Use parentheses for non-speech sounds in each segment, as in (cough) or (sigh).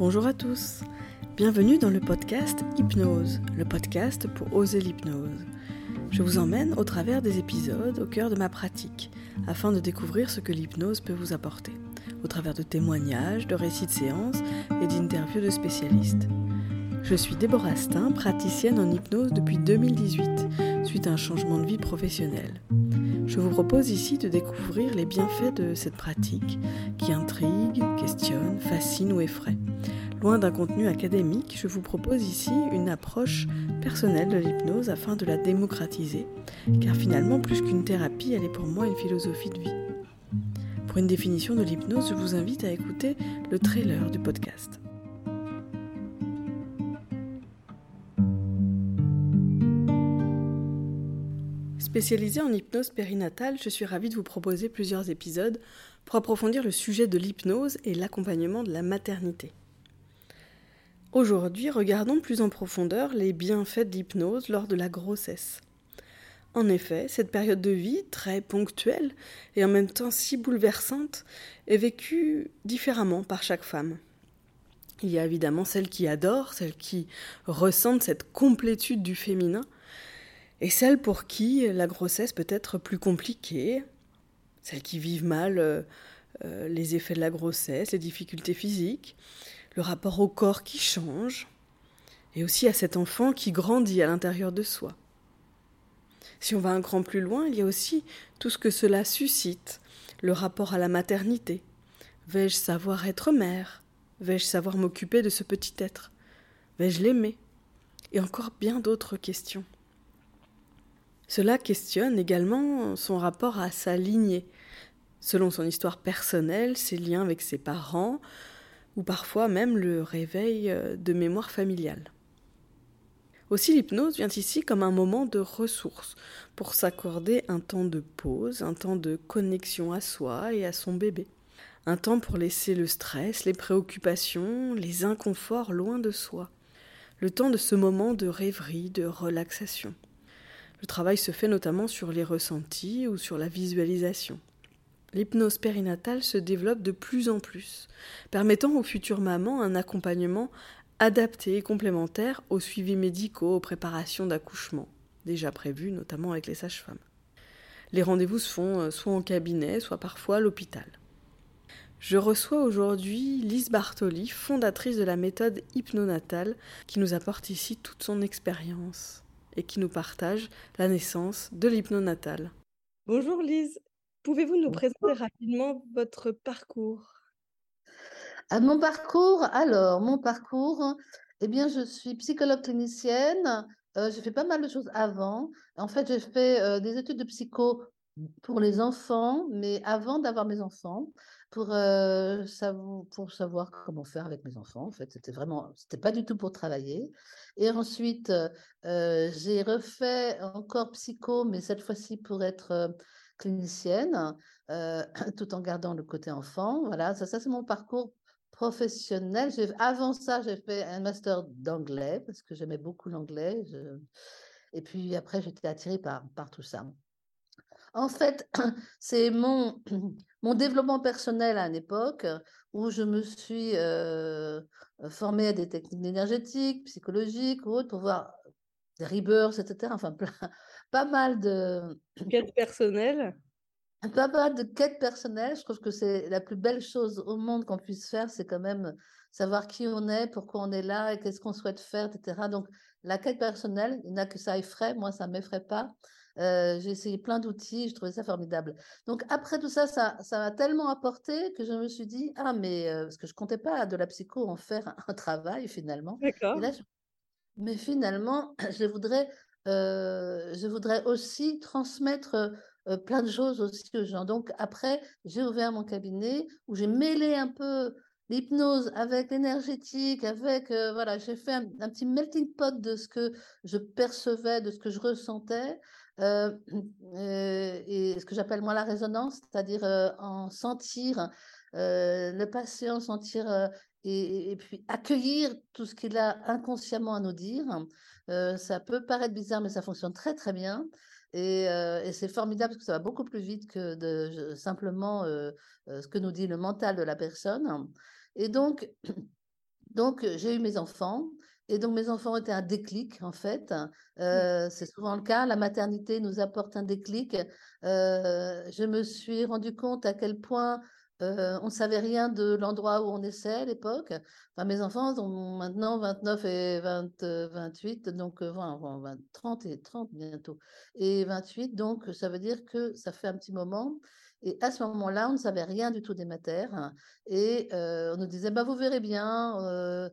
Bonjour à tous, bienvenue dans le podcast Hypnose, le podcast pour oser l'hypnose. Je vous emmène au travers des épisodes au cœur de ma pratique, afin de découvrir ce que l'hypnose peut vous apporter, au travers de témoignages, de récits de séances et d'interviews de spécialistes. Je suis Déborah Stein, praticienne en hypnose depuis 2018, suite à un changement de vie professionnelle. Je vous propose ici de découvrir les bienfaits de cette pratique qui intrigue, questionne, fascine ou effraie. Loin d'un contenu académique, je vous propose ici une approche personnelle de l'hypnose afin de la démocratiser, car finalement, plus qu'une thérapie, elle est pour moi une philosophie de vie. Pour une définition de l'hypnose, je vous invite à écouter le trailer du podcast. Spécialisée en hypnose périnatale, je suis ravie de vous proposer plusieurs épisodes pour approfondir le sujet de l'hypnose et l'accompagnement de la maternité. Aujourd'hui, regardons plus en profondeur les bienfaits de l'hypnose lors de la grossesse. En effet, cette période de vie, très ponctuelle et en même temps si bouleversante, est vécue différemment par chaque femme. Il y a évidemment celles qui adorent, celles qui ressentent cette complétude du féminin, et celles pour qui la grossesse peut être plus compliquée, celles qui vivent mal euh, euh, les effets de la grossesse, les difficultés physiques, le rapport au corps qui change, et aussi à cet enfant qui grandit à l'intérieur de soi. Si on va un cran plus loin, il y a aussi tout ce que cela suscite, le rapport à la maternité. Vais-je savoir être mère? Vais-je savoir m'occuper de ce petit être? Vais-je l'aimer? Et encore bien d'autres questions. Cela questionne également son rapport à sa lignée, selon son histoire personnelle, ses liens avec ses parents, ou parfois même le réveil euh, de mémoire familiale. Aussi l'hypnose vient ici comme un moment de ressources, pour s'accorder un temps de pause, un temps de connexion à soi et à son bébé, un temps pour laisser le stress, les préoccupations, les inconforts loin de soi, le temps de ce moment de rêverie, de relaxation. Le travail se fait notamment sur les ressentis ou sur la visualisation. L'hypnose périnatale se développe de plus en plus, permettant aux futures mamans un accompagnement adapté et complémentaire aux suivis médicaux, aux préparations d'accouchement, déjà prévues notamment avec les sages-femmes. Les rendez-vous se font euh, soit en cabinet, soit parfois à l'hôpital. Je reçois aujourd'hui Lise Bartoli, fondatrice de la méthode hypnonatale, qui nous apporte ici toute son expérience et qui nous partage la naissance de l'hypnonatal. Bonjour Lise, pouvez-vous nous présenter rapidement votre parcours? À Mon parcours, alors, mon parcours, eh bien, je suis psychologue clinicienne. Euh, j'ai fait pas mal de choses avant. En fait, j'ai fait euh, des études de psycho pour les enfants, mais avant d'avoir mes enfants pour, savoir, comment faire avec mes enfants. En fait, c'était vraiment, c'était pas du tout pour travailler. Et ensuite, j'ai refait encore psycho, mais cette fois-ci pour être clinicienne, (clears throat) tout en gardant le côté enfant. Voilà, ça, ça c'est mon parcours professionnel. Avant ça, j'ai fait un master d'anglais parce que j'aimais beaucoup l'anglais. Et puis après, j'étais attirée par, par tout ça. En fait, (clears throat) c'est mon, (clears throat) mon développement personnel à une époque où je me suis euh, formée à des techniques énergétiques, psychologiques ou autres pour voir des rebirths, etc. Enfin, (laughs) pas mal de... Quêtes personnelles (clears throat) Pas mal de quêtes personnelles. Je trouve que c'est la plus belle chose au monde qu'on puisse faire, c'est quand même savoir qui on est, pourquoi on est là et qu'est-ce qu'on souhaite faire, etc. Donc, la quête personnelle, il n'y a que ça effraie, moi ça ne m'effraie pas. Euh, j'ai essayé plein d'outils, je trouvais ça formidable. Donc après tout ça, ça, m'a tellement apporté que je me suis dit, ah mais, euh, parce que je comptais pas de la psycho en faire un, travail finalement. D'accord. Mais finalement, (clears throat) je voudrais, euh, je voudrais aussi transmettre plein de choses aussi aux gens. Donc après, j'ai ouvert mon cabinet où j'ai mêlé un peu l'hypnose avec l'énergétique, avec voilà, j'ai fait un, un, petit melting pot de ce que je percevais, de ce que je ressentais, euh, euh, et ce que j'appelle moi la résonance, c'est-à-dire euh, en sentir le patient, sentir et, puis accueillir tout ce qu'il a inconsciemment à nous dire. ça peut paraître bizarre, mais ça fonctionne très très bien. Et, c'est formidable parce que ça va beaucoup plus vite que simplement ce que nous dit le mental de la personne. Et donc, (clears throat) Donc, j'ai eu mes enfants. Et donc, mes enfants étaient un déclic, en fait. Euh, c'est souvent le cas. La maternité nous apporte un déclic. Euh, je me suis rendu compte à quel point euh, on ne savait rien de l'endroit où on essaie à l'époque. Enfin, mes enfants ont maintenant 29 et 20, 28, donc 20, 30 et 30 bientôt. Et 28, donc ça veut dire que ça fait un petit moment. Et à ce moment-là, on ne savait rien du tout des matières. Et on nous disait, bah, vous verrez bien,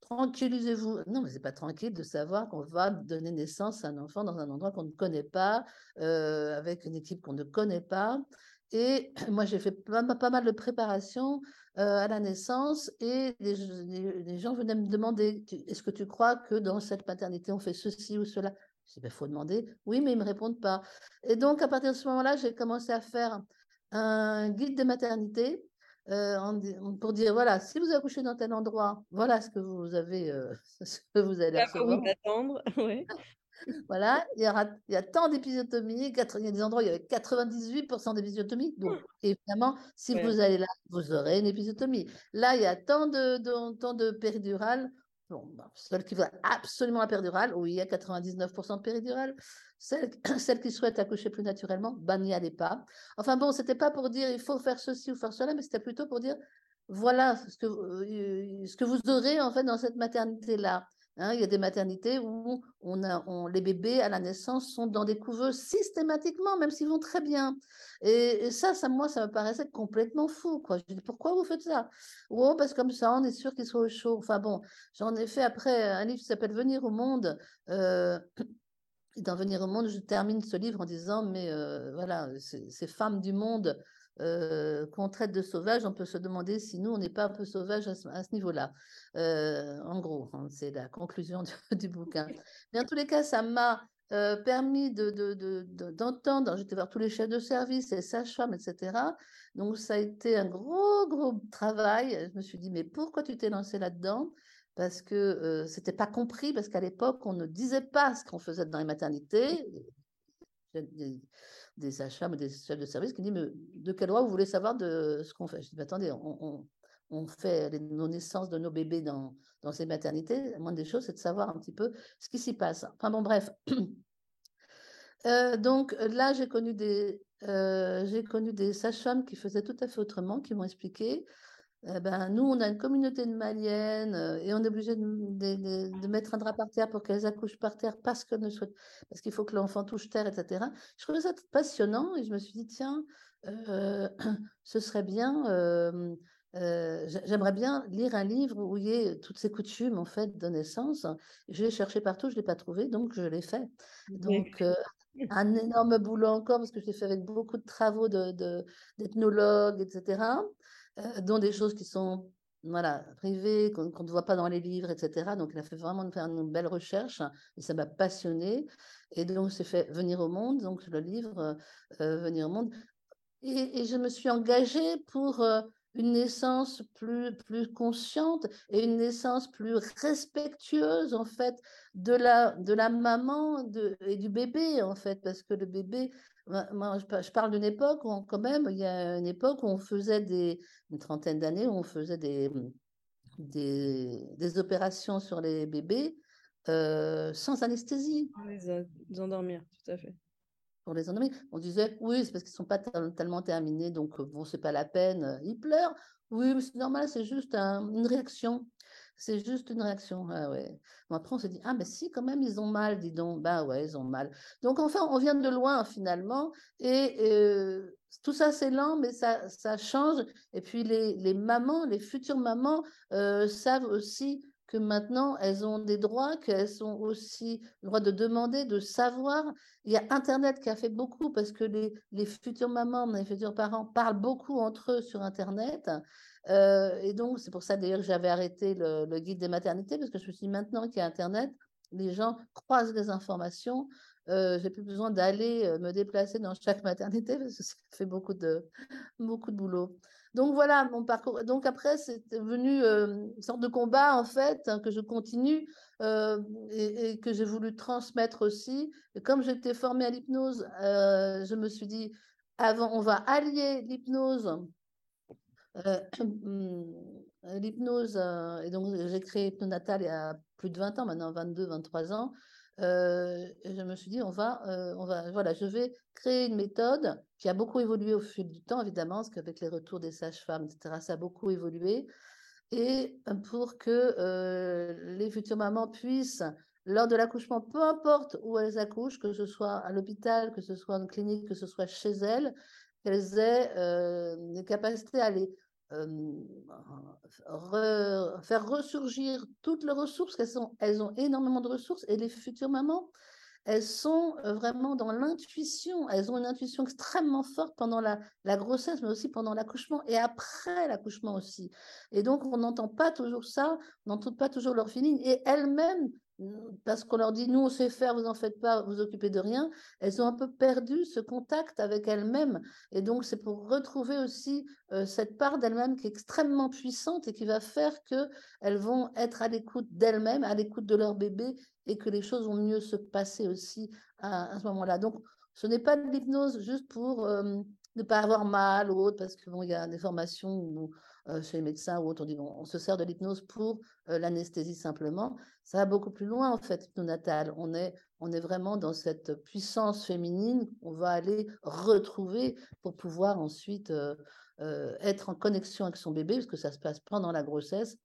tranquillisez-vous. Non, mais c'est pas tranquille de savoir qu'on va donner naissance à un enfant dans un endroit qu'on ne connaît pas, euh, avec une équipe qu'on ne connaît pas. Et (clears throat) moi, j'ai fait pas, mal de préparation euh, à la naissance et les, gens venaient me demander est-ce que tu crois que dans cette maternité, on fait ceci ou cela? Je dis il ben, faut demander. Oui, mais ils ne me répondent pas. Et donc, à partir de ce moment-là, j'ai commencé à faire un guide de maternité euh, pour dire voilà, si vous accouchez dans tel endroit, voilà ce que vous avez, euh, (laughs) ce que vous allez recevoir. attendre, (laughs) voilà, il y, aura, il y a tant d'épisiotomies, il y a des endroits où il y avait 98% d'épisiotomies. Donc, mmh. évidemment, si vous allez là, vous aurez une épisiotomie. Là, il y a tant de, de, tant de péridurales. Bon, bah, celle qui veut absolument la péridurale, oui, il y a 99% de péridurale. Celle, (clears throat) celle qui souhaite accoucher plus naturellement, ben, n'y allez pas. Enfin bon, c'était pas pour dire il faut faire ceci ou faire cela, mais c'était plutôt pour dire voilà ce que, euh, ce que vous aurez en fait dans cette maternité-là. Hein, il y a des maternités où on a, les bébés à la naissance sont dans des couveuses systématiquement, même s'ils vont très bien. Et, ça, ça, moi, ça me paraissait complètement fou. Quoi. Je dis, pourquoi vous faites ça? Oh, parce que comme ça, on est sûr qu'ils soient au chaud. Enfin bon, j'en ai fait après un livre qui s'appelle Venir au monde. Euh, (clears throat) dans Venir au monde, je termine ce livre en disant, mais euh, voilà, ces femmes du monde euh, qu'on traite de sauvages, on peut se demander si nous, on n'est pas un peu sauvages à ce, niveau-là. Euh, en gros, hein, c'est la conclusion du, (laughs) bouquin. Mais en tous les cas, ça m'a euh, permis d'entendre, de, j'étais voir tous les chefs de service, les sages-femmes, etc. Donc, ça a été un gros, gros travail. Je me suis dit, mais pourquoi tu t'es lancé là-dedans? Parce que ce n'était pas compris, parce qu'à l'époque, on ne disait pas ce qu'on faisait dans les maternités des sages-femmes ou des chefs de service qui disent mais de quel droit vous voulez savoir de ce qu'on fait? Je dis attendez, on, on, fait les, nos naissances de nos bébés dans, dans ces maternités. La moindre des choses, c'est de savoir un petit peu ce qui s'y passe. Enfin bon, bref. (clears throat) Euh, donc là, j'ai connu des, euh, des sages-femmes qui faisaient tout à fait autrement, qui m'ont expliqué eh ben, nous, on a une communauté de maliennes euh, et on est obligé de, mettre un drap par terre pour qu'elles accouchent par terre parce que ne parce qu'il faut que l'enfant touche terre, etc. Je trouvais ça passionnant et je me suis dit tiens, euh, (clears throat) ce serait bien. Euh, j'aimerais bien lire un livre où il y ait toutes ces coutumes en fait de naissance. Je l'ai cherché partout, je l'ai pas trouvé, donc je l'ai fait. Donc un énorme boulot encore parce que je l'ai fait avec beaucoup de travaux d'ethnologues, de, etc. Euh, dont des choses qui sont voilà, privées, qu'on ne voit pas dans les livres, etc. Donc, il a fait vraiment faire une belle recherche et ça m'a passionné. Et donc, c'est fait Venir au monde, donc le livre euh, Venir au monde. Et, je me suis engagée pour euh, une naissance plus, plus consciente et une naissance plus respectueuse, en fait, de la, de la maman de, et du bébé, en fait, parce que le bébé, moi, je parle d'une époque où, quand même, il y a une époque où on faisait des, une trentaine d'années, où on faisait des, des, des, opérations sur les bébés euh, sans anesthésie. Pour les endormir, tout à fait pour les endormir. On disait, oui, c'est parce qu'ils ne sont pas tellement terminés, donc bon, c'est pas la peine, ils pleurent. Oui, mais c'est normal, c'est juste une réaction. C'est juste une réaction. Ouais. après, on se dit, ah, mais si, quand même, ils ont mal, dis donc. Ben ouais, ils ont mal. Donc, enfin, on vient de loin, finalement. Et euh, tout ça, c'est lent, mais ça, ça change. Et puis, les, les mamans, les futures mamans, savent aussi que maintenant elles ont des droits, qu'elles ont aussi le droit de demander, de savoir. Il y a Internet qui a fait beaucoup parce que les, les futures mamans, les futurs parents parlent beaucoup entre eux sur Internet. Euh, et donc, c'est pour ça d'ailleurs que j'avais arrêté le, guide des maternités parce que je me suis dit maintenant qu'il y a Internet, les gens croisent les informations. Euh, j'ai plus besoin d'aller euh, me déplacer dans chaque maternité parce que (laughs) ça fait beaucoup de, beaucoup de boulot. Donc voilà mon parcours. Donc après, c'est devenu euh, une sorte de combat en fait hein, que je continue euh, et, que j'ai voulu transmettre aussi. Et comme j'étais formée à l'hypnose, je me suis dit avant, on va allier l'hypnose (clears throat) l'hypnose, et donc j'ai créé Hypnonatal il y a plus de 20 ans, maintenant 22, 23 ans. je me suis dit, on va, on va, voilà, je vais créer une méthode qui a beaucoup évolué au fil du temps, évidemment, parce qu'avec les retours des sages-femmes, etc., ça a beaucoup évolué. Et pour que les futures mamans puissent lors de l'accouchement, peu importe où elles accouchent, que ce soit à l'hôpital, que ce soit en clinique, que ce soit chez elles, qu'elles aient euh, des capacités à les euh, faire ressurgir toutes leurs ressources, qu'elles elles ont énormément de ressources, et les futures mamans, elles sont euh, vraiment dans l'intuition, elles ont une intuition extrêmement forte pendant la, la grossesse, mais aussi pendant l'accouchement et après l'accouchement aussi. Et donc, on n'entend pas toujours ça, on n'entend pas toujours leur feeling, et elles-mêmes parce qu'on leur dit, nous, on sait faire, vous en faites pas, vous occupez de rien, elles ont un peu perdu ce contact avec elles-mêmes. Et donc, c'est pour retrouver aussi cette part d'elles-mêmes qui est extrêmement puissante et qui va faire qu'elles vont être à l'écoute d'elles-mêmes, à l'écoute de leur bébé et que les choses vont mieux se passer aussi à, ce moment-là. Donc, ce n'est pas de l'hypnose juste pour ne pas avoir mal ou autre, parce qu'il bon, y a des formations où chez les médecins ou autres, on bon, on se sert de l'hypnose pour euh, l'anesthésie simplement. Ça va beaucoup plus loin en fait, hypnonatal. On est, on est vraiment dans cette puissance féminine qu'on va aller retrouver pour pouvoir ensuite euh, être en connexion avec son bébé, parce que ça se passe pendant la grossesse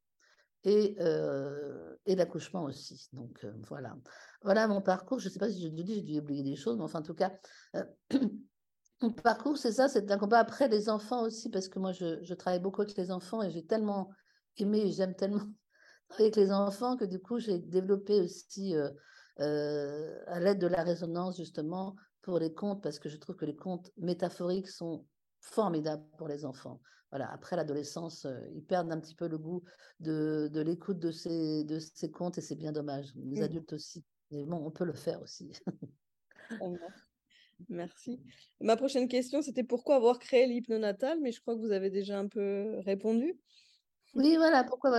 et, et l'accouchement aussi. Donc voilà. Voilà mon parcours. Je ne sais pas si je dis, j'ai dû oublier des choses, mais enfin en tout cas, mon parcours, c'est ça, c'est un combat après les enfants aussi, parce que moi, je, travaille beaucoup avec les enfants et j'ai tellement aimé, j'aime tellement (laughs) travailler avec les enfants que du coup, j'ai développé aussi euh, euh, à l'aide de la résonance, justement, pour les contes, parce que je trouve que les contes métaphoriques sont formidables pour les enfants. Voilà, après l'adolescence, euh, ils perdent un petit peu le goût de, l'écoute de ces, de ces contes et c'est bien dommage. Les mmh. adultes aussi. Mais bon, on peut le faire aussi. (laughs) Merci. Ma prochaine question, c'était pourquoi avoir créé l'hypnonatal, mais je crois que vous avez déjà un peu répondu. Oui, voilà, pourquoi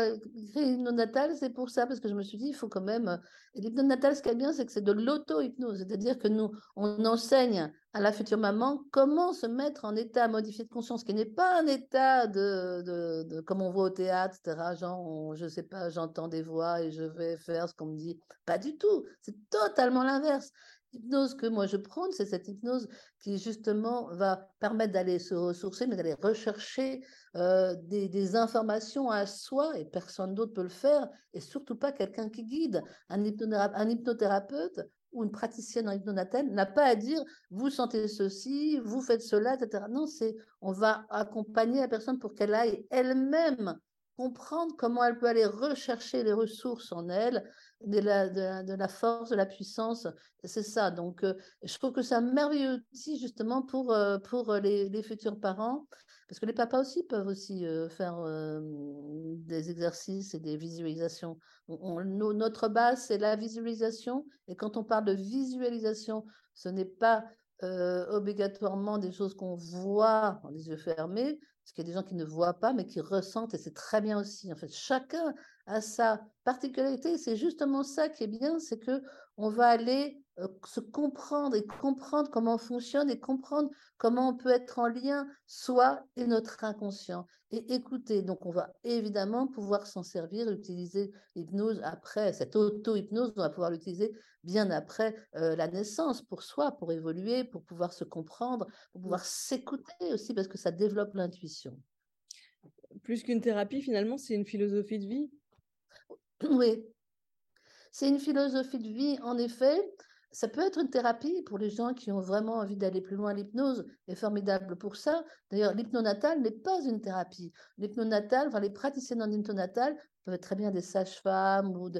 créer l'hypnonatal, c'est pour ça, parce que je me suis dit, il faut quand même. L'hypnonatal, ce qui est bien, c'est que c'est de l'auto-hypnose, c'est-à-dire que nous, on enseigne à la future maman comment se mettre en état modifié de conscience, qui n'est pas un état de, de, comme on voit au théâtre, etc. Genre, je sais pas, j'entends des voix et je vais faire ce qu'on me dit. Pas du tout, c'est totalement l'inverse. L'hypnose que moi je prône, c'est cette hypnose qui justement va permettre d'aller se ressourcer, mais d'aller rechercher euh, des, informations à soi, et personne d'autre peut le faire, et surtout pas quelqu'un qui guide. Un, hypnothérapeute ou une praticienne en hypnonatel n'a pas à dire vous sentez ceci, vous faites cela, etc. Non, c'est on va accompagner la personne pour qu'elle aille elle-même comprendre comment elle peut aller rechercher les ressources en elle, de la, de, la force, de la puissance. C'est ça. Donc, euh, je trouve que c'est un merveilleux outil justement pour, euh, pour les, les, futurs parents, parce que les papas aussi peuvent aussi euh, faire des exercices et des visualisations. notre base, c'est la visualisation. Et quand on parle de visualisation, ce n'est pas obligatoirement des choses qu'on voit en les yeux fermés, parce qu'il y a des gens qui ne voient pas, mais qui ressentent, et c'est très bien aussi. En fait, chacun a sa particularité. C'est justement ça qui est bien, c'est que on va aller se comprendre et comprendre comment on fonctionne et comprendre comment on peut être en lien soi et notre inconscient et écouter. Donc, on va évidemment pouvoir s'en servir, utiliser l'hypnose après, cette auto-hypnose, on va pouvoir l'utiliser bien après euh, la naissance pour soi, pour évoluer, pour pouvoir se comprendre, pour pouvoir s'écouter aussi parce que ça développe l'intuition. Plus qu'une thérapie, finalement, c'est une philosophie de vie? Oui, c'est une philosophie de vie, en effet. Ça peut être une thérapie pour les gens qui ont vraiment envie d'aller plus loin. L'hypnose est formidable pour ça. D'ailleurs, l'hypnonatal n'est pas une thérapie. L'hypnonatal, enfin, les praticiens en hypnonatal très bien des sages-femmes ou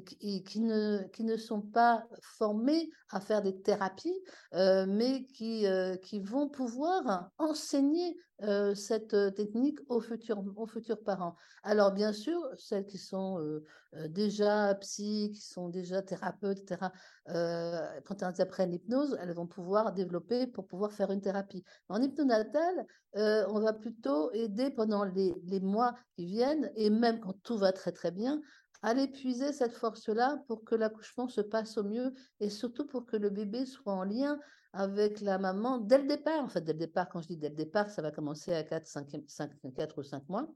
qui, ne, qui ne sont pas formés à faire des thérapies, euh, mais qui, euh, qui vont pouvoir enseigner euh, cette technique aux futurs, aux futurs parents. Alors, bien sûr, celles qui sont déjà psy, qui sont déjà thérapeutes, etc., quand elles apprennent l'hypnose, elles vont pouvoir développer pour pouvoir faire une thérapie. En hypnonatal, on va plutôt aider pendant les, les mois qui viennent, et même quand tout va très très bien, aller puiser cette force-là pour que l'accouchement se passe au mieux et surtout pour que le bébé soit en lien avec la maman dès le départ. En fait, dès le départ, quand je dis dès le départ, ça va commencer à 4, 5, 5, 4 ou 5 mois.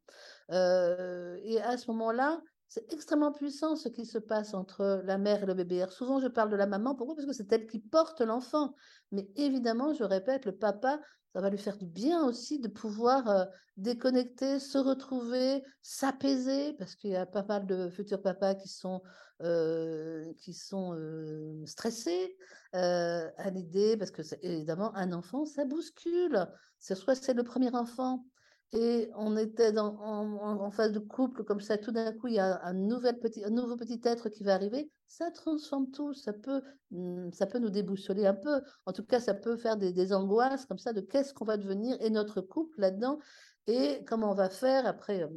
Euh, et à ce moment-là, c'est extrêmement puissant ce qui se passe entre la mère et le bébé. souvent, je parle de la maman. Pourquoi? Parce que c'est elle qui porte l'enfant. Mais évidemment, je répète, le papa, ça va lui faire du bien aussi de pouvoir euh, déconnecter, se retrouver, s'apaiser, parce qu'il y a pas mal de futurs papas qui sont, euh, qui sont euh, stressés à l'idée, parce que évidemment, un enfant, ça bouscule. Soit c'est le premier enfant, et on était dans, en, phase de couple comme ça, tout d'un coup, il y a un, nouvel petit, un nouveau petit être qui va arriver, ça transforme tout, ça peut, hmm, ça peut nous déboussoler un peu, en tout cas, ça peut faire des, angoisses comme ça de qu'est-ce qu'on va devenir et notre couple là-dedans, et comment on va faire après. Euh,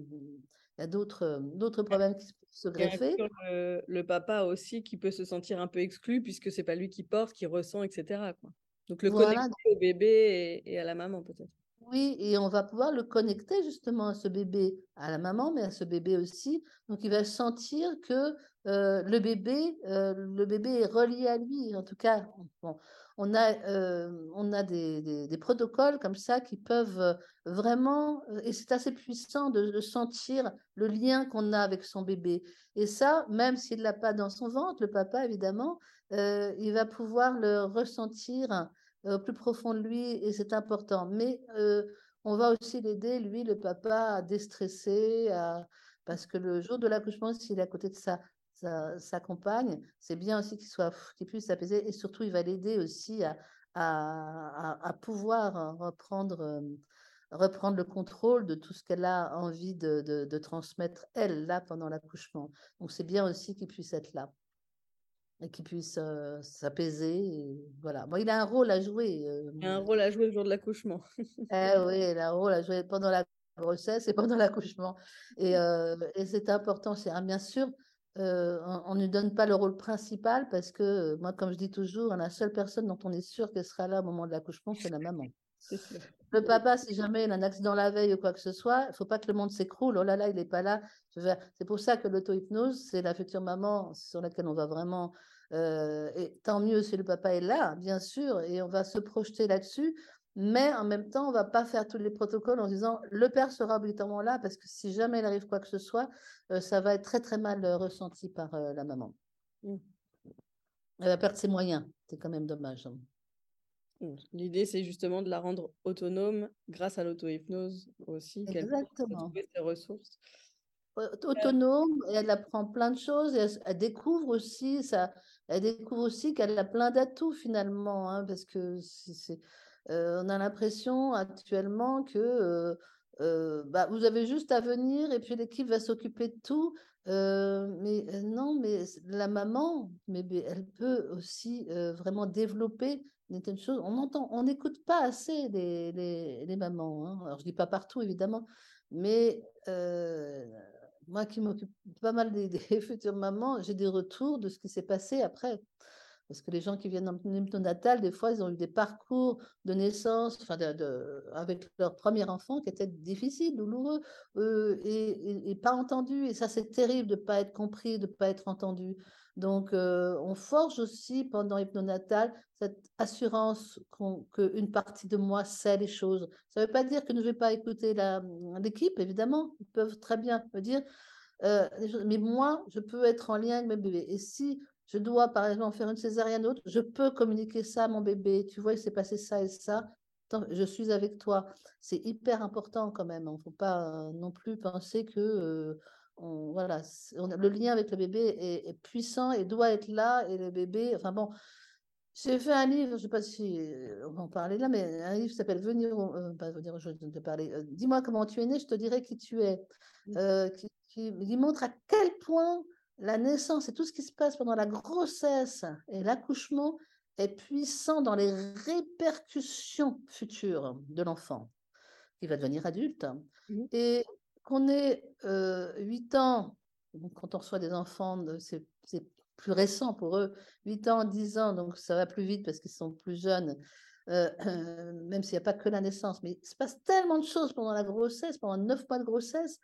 il y a d'autres, d'autres problèmes qui se greffer. Le, le, papa aussi qui peut se sentir un peu exclu puisque c'est pas lui qui porte, qui ressent, etc. Quoi. Donc le voilà. connecter au bébé et à la maman peut-être. Oui, et on va pouvoir le connecter justement à ce bébé, à la maman, mais à ce bébé aussi. Donc, il va sentir que euh, le bébé, euh, le bébé est relié à lui. En tout cas, on a, euh, on a des, protocoles comme ça qui peuvent vraiment, et c'est assez puissant de, de, sentir le lien qu'on a avec son bébé. Et ça, même s'il l'a pas dans son ventre, le papa, évidemment, il va pouvoir le ressentir au plus profond de lui et c'est important. Mais on va aussi l'aider, lui, le papa, à déstresser, parce que le jour de l'accouchement, s'il est à côté de sa, sa, compagne, c'est bien aussi qu'il soit qu'il puisse s'apaiser et surtout, il va l'aider aussi à, à, à, pouvoir reprendre, reprendre le contrôle de tout ce qu'elle a envie de, de, de transmettre, elle, là, pendant l'accouchement. Donc, c'est bien aussi qu'il puisse être là et qu'il puisse s'apaiser. Voilà. Bon, il a un rôle à jouer. il a un rôle à jouer le jour de l'accouchement. eh oui, (laughs) il a un rôle à jouer pendant la grossesse et pendant (laughs) l'accouchement. Et, et c'est important. C'est bien sûr, on ne lui donne pas le rôle principal parce que moi, comme je dis toujours, la seule personne dont on est sûr qu'elle sera là au moment de l'accouchement, c'est la maman. Le papa, si jamais il a un accident la veille ou quoi que ce soit, il ne faut pas que le monde s'écroule. Oh là là, il n'est pas là. C'est pour ça que l'auto-hypnose, c'est la future maman sur laquelle on va vraiment. Euh, et tant mieux si le papa est là, bien sûr, et on va se projeter là-dessus. Mais en même temps, on ne va pas faire tous les protocoles en disant le père sera obligatoirement là, parce que si jamais il arrive quoi que ce soit, euh, ça va être très très mal euh, ressenti par la maman. Mmh. Elle va perdre ses moyens. C'est quand même dommage. Hein. L'idée, c'est justement de la rendre autonome grâce à l'auto-hypnose aussi, qu'elle trouver ses ressources. Autonome, et elle apprend plein de choses, et elle, découvre aussi ça, elle découvre aussi qu'elle a plein d'atouts finalement, hein, parce que euh, on a l'impression actuellement que euh, euh, bah, vous avez juste à venir et puis l'équipe va s'occuper de tout. mais non, mais la maman, mais elle peut aussi vraiment développer on entend, on n'écoute pas assez les, mamans. Hein. Alors, je dis pas partout, évidemment, mais moi qui m'occupe pas mal des, (laughs) futures mamans, j'ai des retours de ce qui s'est passé après. Parce que les gens qui viennent en hypnonatal, des fois, ils ont eu des parcours de naissance enfin de, avec leur premier enfant qui étaient difficiles, douloureux, euh, et, pas entendus. Et ça, c'est terrible de ne pas être compris, de ne pas être entendu. Donc, euh, on forge aussi pendant hypnonatal cette assurance qu'une partie de moi sait les choses. Ça ne veut pas dire que je ne vais pas écouter l'équipe, évidemment. Ils peuvent très bien me dire, euh, mais moi, je peux être en lien avec mes bébés. Et si je dois, par exemple, faire une césarienne autre, je peux communiquer ça à mon bébé. Tu vois, il s'est passé ça et ça. Je suis avec toi. C'est hyper important quand même. Il hein. ne faut pas euh, non plus penser que voilà, le lien avec le bébé est, puissant et doit être là. Et le bébé, enfin bon, j'ai fait un livre, je ne sais pas si euh, on va en parler là, mais un livre qui s'appelle Venir, euh, pas venir, je te parler. Euh, dis-moi comment tu es né, je te dirai qui tu es. Qui, qui, montre à quel point la naissance et tout ce qui se passe pendant la grossesse et l'accouchement est puissant dans les répercussions futures de l'enfant qui va devenir adulte. Mmh. Et qu'on ait 8 ans, quand on reçoit des enfants, c'est plus récent pour eux, 8 ans, 10 ans, donc ça va plus vite parce qu'ils sont plus jeunes, (clears throat) même s'il n'y a pas que la naissance, mais il se passe tellement de choses pendant la grossesse, pendant 9 mois de grossesse,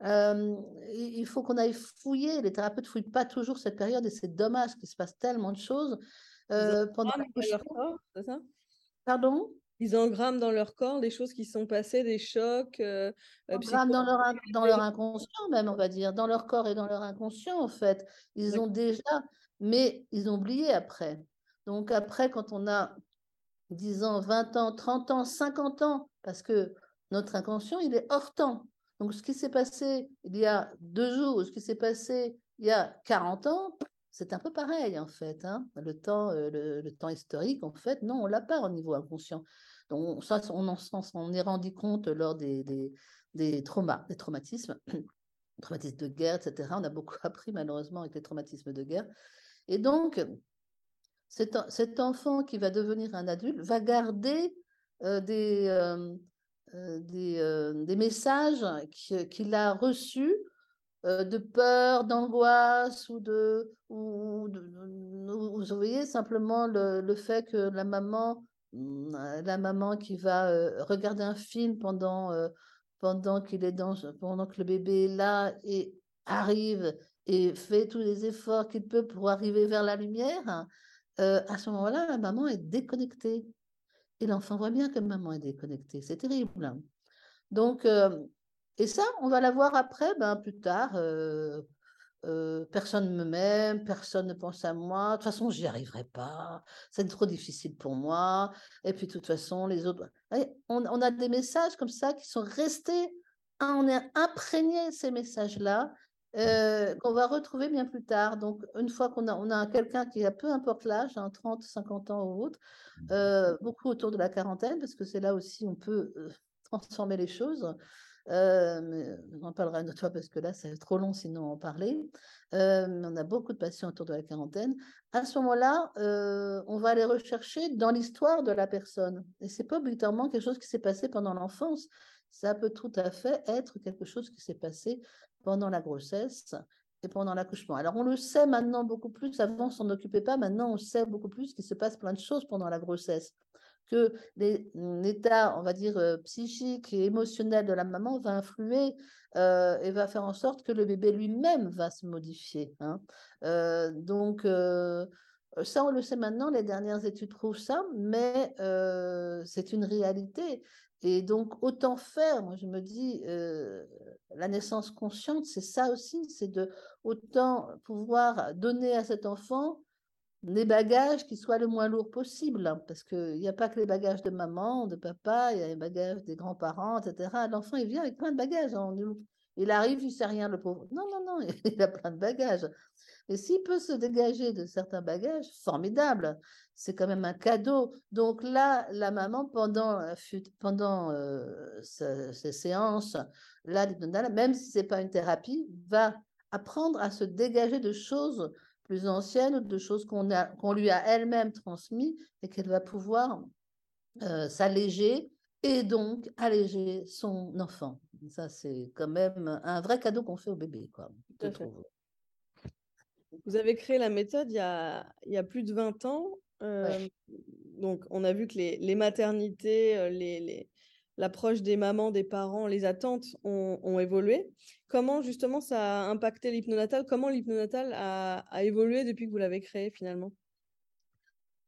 il faut qu'on aille fouiller. Les thérapeutes ne fouillent pas toujours cette période et c'est dommage qu'il se passe tellement de choses. pendant c'est ça? Pardon? Ils engramment dans leur corps des choses qui sont passées, des chocs. Euh, engramment dans leur, dans leur inconscient, même, on va dire, dans leur corps et dans leur inconscient, en fait. Ils ont déjà, mais ils ont oublié après. Donc, après, quand on a 10 ans, 20 ans, 30 ans, 50 ans, parce que notre inconscient, il est hors temps. Donc, ce qui s'est passé il y a deux jours, ce qui s'est passé il y a 40 ans, c'est un peu pareil, en fait. Hein. Le, temps, euh, le, le, temps historique, en fait, non, on ne l'a pas au niveau inconscient. Donc, ça, on en on est rendu compte lors des, des, des traumas, des traumatismes, (clears throat) traumatismes de guerre, etc. On a beaucoup (laughs) appris malheureusement avec les traumatismes de guerre. Et donc, cet, cet enfant qui va devenir un adulte va garder euh, des, euh, euh, des, des, messages qu'il a reçus de peur, d'angoisse ou de, ou, vous voyez simplement le, le, fait que la maman la maman qui va regarder un film pendant, pendant qu'il est dans, pendant que le bébé est là et arrive et fait tous les efforts qu'il peut pour arriver vers la lumière, à ce moment-là, la maman est déconnectée. Et l'enfant voit bien que maman est déconnectée. C'est terrible. Hein. Donc, et ça, on va la voir après, ben, plus tard, personne ne me m'aime, personne ne pense à moi, de toute façon, j'y arriverai pas, c'est trop difficile pour moi, et puis de toute façon, les autres. On, a des messages comme ça qui sont restés, hein, on est imprégné ces messages-là, qu'on va retrouver bien plus tard. Donc, une fois qu'on a, on a quelqu'un qui a peu importe l'âge, 30, hein, 50 ans ou autre, mmh beaucoup autour de la quarantaine, parce que c'est là aussi on peut transformer les choses. On en parlera une autre fois parce que là, c'est trop long sinon en parler. On a beaucoup de patients autour de la quarantaine. À ce moment-là, on va aller rechercher dans l'histoire de la personne. Et c'est pas obligatoirement quelque chose qui s'est passé pendant l'enfance. Ça peut tout à fait être quelque chose qui s'est passé pendant la grossesse et pendant l'accouchement. Alors, on le sait maintenant beaucoup plus. Avant, on s'en occupait pas. Maintenant, on sait beaucoup plus qu'il se passe plein de choses pendant la grossesse que l'état, on va dire, euh, psychique et émotionnel de la maman va influer euh, et va faire en sorte que le bébé lui-même va se modifier. Hein. Euh, donc, ça, on le sait maintenant, les dernières études prouvent ça, mais c'est une réalité. Et donc, autant faire, moi je me dis, la naissance consciente, c'est ça aussi, c'est de autant pouvoir donner à cet enfant des bagages qui soient le moins lourds possible, hein, parce qu'il n'y a pas que les bagages de maman, de papa, il y a les bagages des grands-parents, etc. L'enfant, il vient avec plein de bagages. Hein, il arrive, il sait rien, le pauvre. Non, non, non, (laughs) il a plein de bagages. Et s'il peut se dégager de certains bagages, formidable. C'est quand même un cadeau. Donc là, la maman, pendant, euh, pendant euh, ces séances, là, même si ce n'est pas une thérapie, va apprendre à se dégager de choses plus ancienne ou de choses qu'on qu'on lui a elle-même transmises et qu'elle va pouvoir euh, s'alléger et donc alléger son enfant. Ça, c'est quand même un vrai cadeau qu'on fait au bébé. Quoi, Vous avez créé la méthode il y a, il y a plus de 20 ans. Euh, donc, on a vu que les, les maternités, euh, les, les, l'approche des mamans, des parents, les attentes ont, évolué. Comment justement ça a impacté l'hypnonatal? Comment l'hypnonatal a, a, évolué depuis que vous l'avez créé finalement?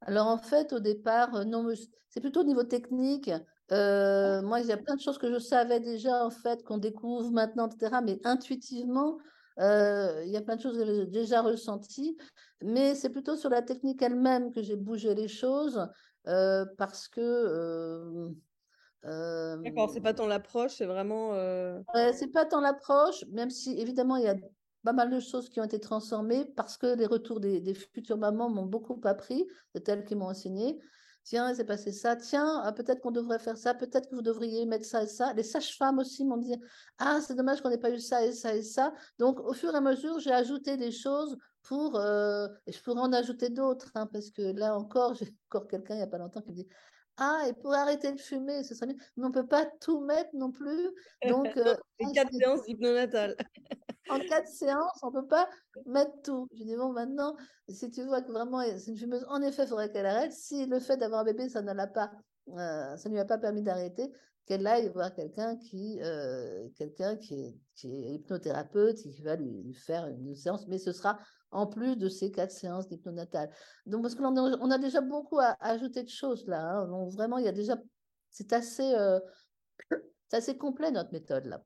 Alors en fait, au départ, euh, non, c'est plutôt au niveau technique. Euh, moi, il y a plein de choses que je savais déjà en fait, qu'on découvre maintenant, etc. Mais intuitivement, euh, il y a plein de choses que j'ai déjà ressenties. Mais c'est plutôt sur la technique elle-même que j'ai bougé les choses parce que D'accord, c'est pas tant l'approche, c'est vraiment. c'est pas tant l'approche, même si évidemment il y a pas mal de choses qui ont été transformées parce que les retours des, futures mamans m'ont beaucoup appris, de telles qui m'ont enseigné. Tiens, il s'est passé ça. Tiens, ah, peut-être qu'on devrait faire ça. Peut-être que vous devriez mettre ça et ça. Les sages-femmes aussi m'ont dit Ah, c'est dommage qu'on n'ait pas eu ça et ça et ça. Donc, au fur et à mesure, j'ai ajouté des choses pour. et je pourrais en ajouter d'autres, hein, parce que là encore, j'ai encore quelqu'un il n'y a pas longtemps qui me dit ah, et pour arrêter de fumer, ce serait mieux. Mais on ne peut pas tout mettre non plus. Donc, (laughs) euh, quatre séances hypnonatales. (laughs) en quatre séances, on ne peut pas (laughs) mettre tout. Je dis, bon, maintenant, si tu vois que vraiment c'est une fumeuse, en effet, il faudrait qu'elle arrête. Si le fait d'avoir un bébé, ça ne l'a pas, euh, ça ne lui a pas permis d'arrêter, qu'elle aille voir quelqu'un qui, euh, quelqu'un qui est, qui est hypnothérapeute qui va lui, lui, faire une séance, mais ce sera en plus de ces quatre séances d'hypnonatale. Donc, parce qu'on a, on a déjà beaucoup à, ajouter de choses là. Hein. Donc, vraiment, il y a déjà, c'est assez, euh, (clears throat) c'est assez complet notre méthode là.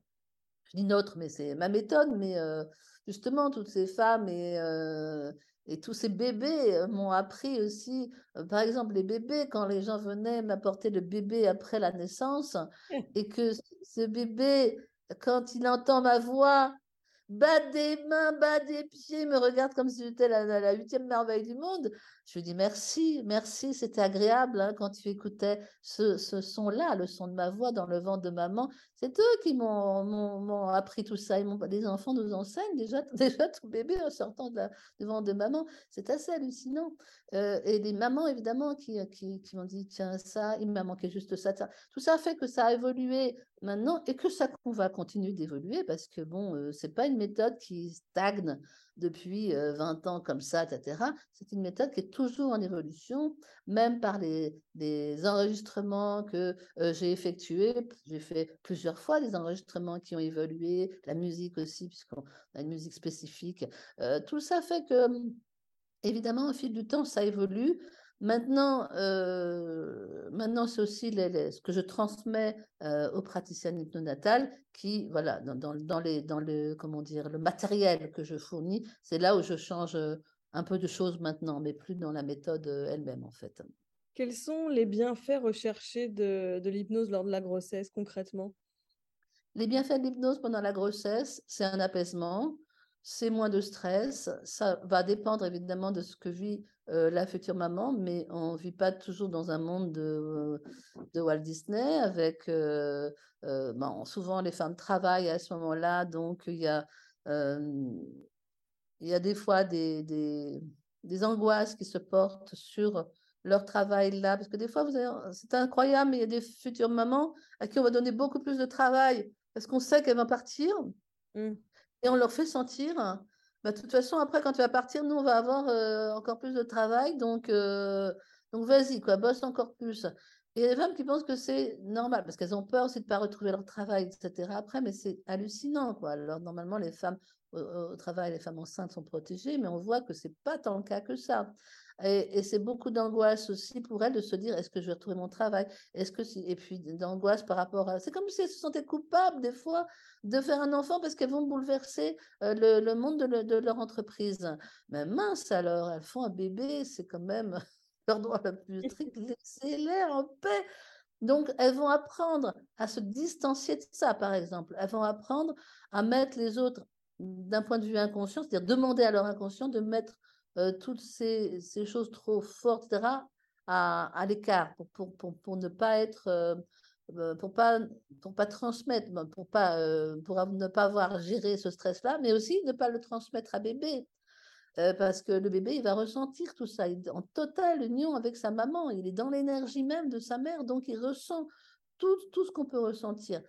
Je dis notre, mais c'est ma méthode, mais euh, justement, toutes ces femmes et, euh, et tous ces bébés euh, m'ont appris aussi, par exemple, les bébés, quand les gens venaient m'apporter le bébé après la naissance, et que ce bébé, quand il entend ma voix, bat des mains, bat des pieds, me regarde comme si j'étais la, huitième merveille du monde. Je lui dis merci, merci, c'était agréable hein, quand tu écoutais ce, son-là, le son de ma voix dans le ventre de maman. C'est eux qui m'ont appris tout ça. Ils les enfants nous enseignent déjà, (laughs) déjà tout bébé en sortant de la, du ventre de maman. C'est assez hallucinant. Euh, et des mamans, évidemment, qui, qui, m'ont dit tiens, ça, il m'a manqué juste ça, ça. Tout ça fait que ça a évolué maintenant et que ça va continuer d'évoluer parce que bon, euh, c'est pas une méthode qui stagne depuis 20 ans comme ça, etc. C'est une méthode qui est toujours en évolution, même par les, enregistrements que j'ai effectués. J'ai fait plusieurs fois des enregistrements qui ont évolué, la musique aussi, puisqu'on a une musique spécifique. tout ça fait que, évidemment, au fil du temps, ça évolue. Maintenant, euh, maintenant c'est aussi ce que je transmets euh, aux praticiennes hypnonatales qui, voilà, dans, dans, les, dans le, comment dire, le matériel que je fournis, c'est là où je change euh, un peu de choses maintenant, mais plus dans la méthode elle-même, en fait. Quels sont les bienfaits recherchés de, de l'hypnose lors de la grossesse, concrètement? Les bienfaits de l'hypnose pendant la grossesse, c'est un apaisement, c'est moins de stress. Ça va dépendre évidemment de ce que vit euh, la future maman, mais on ne vit pas toujours dans un monde de, de Walt Disney avec. Euh, euh, souvent, les femmes travaillent à ce moment-là, donc il y a, il y a des fois des, des, des, angoisses qui se portent sur leur travail là, parce que des fois, c'est incroyable, mais il y a des futures mamans à qui on va donner beaucoup plus de travail parce qu'on sait qu'elles vont partir. Mmh et on leur fait sentir, bah, de toute façon, après, quand tu vas partir, nous, on va avoir euh, encore plus de travail, donc, euh, donc vas-y, quoi, bosse encore plus. Il y a des femmes qui pensent que c'est normal, parce qu'elles ont peur aussi de ne pas retrouver leur travail, etc. Après, mais c'est hallucinant, quoi. Alors, normalement, les femmes au, travail, les femmes enceintes sont protégées, mais on voit que ce n'est pas tant le cas que ça. Et, c'est beaucoup d'angoisse aussi pour elles de se dire est-ce que je vais retrouver mon travail? Est-ce que et puis d'angoisse par rapport à c'est comme si elles se sentaient coupables des fois de faire un enfant parce qu'elles vont bouleverser euh, le, monde de, leur entreprise. Mais mince alors, elles font un bébé, c'est quand même (laughs) leur droit le plus (laughs) strict. Laissez-les en paix. Donc, elles vont apprendre à se distancier de ça, par exemple. Elles vont apprendre à mettre les autres d'un point de vue inconscient, c'est-à-dire demander à leur inconscient de mettre euh, toutes ces, choses trop fortes, etc., à, à l'écart pour, pour, pour, pour, ne pas être, euh, euh, pour pas, pour pas transmettre, pour, pas, pour ne pas avoir géré ce stress-là, mais aussi ne pas le transmettre à bébé. parce que le bébé, il va ressentir tout ça, il est en totale union avec sa maman, il est dans l'énergie même de sa mère, donc il ressent tout, tout ce qu'on peut ressentir.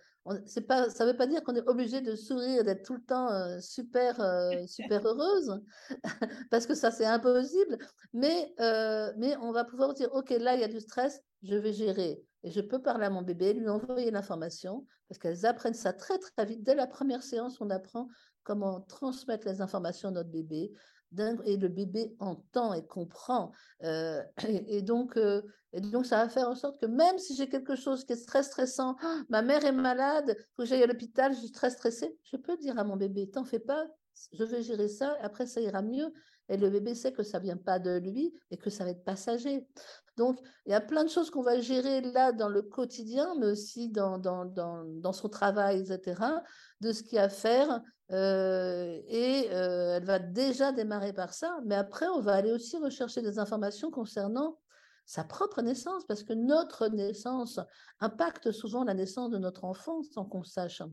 C'est pas, ça ne veut pas dire qu'on est obligé de sourire, d'être tout le temps euh, super, euh, (laughs) super heureuse, (laughs) parce que ça, c'est impossible. Mais, euh, mais on va pouvoir dire, OK, là, il y a du stress, je vais gérer. Et je peux parler à mon bébé, lui envoyer l'information, parce qu'elles apprennent ça très, très vite. Dès la première séance, on apprend comment transmettre les informations à notre bébé, et le bébé entend et comprend. Euh, (clears throat) et, donc, euh, et donc, ça va faire en sorte que même si j'ai quelque chose qui est très stressant, «Ah, ma mère est malade, faut que j'aille à l'hôpital, je suis très stressée, je peux dire à mon bébé, t'en fais pas, je vais gérer ça, après ça ira mieux. Et le bébé sait que ça vient pas de lui et que ça va être passager. Donc, il y a plein de choses qu'on va gérer là dans le quotidien, mais aussi dans, dans, dans, dans son travail, etc., de ce qu'il y a à faire euh, et euh, elle va déjà démarrer par ça, mais après, on va aller aussi rechercher des informations concernant sa propre naissance, parce que notre naissance impacte souvent la naissance de notre enfant sans qu'on sache.